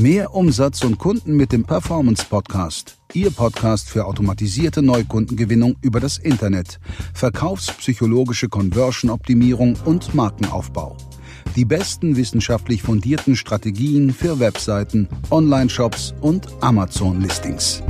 Mehr Umsatz und Kunden mit dem Performance Podcast. Ihr Podcast für automatisierte Neukundengewinnung über das Internet, verkaufspsychologische Conversion-Optimierung und Markenaufbau. Die besten wissenschaftlich fundierten Strategien für Webseiten, Online-Shops und Amazon-Listings.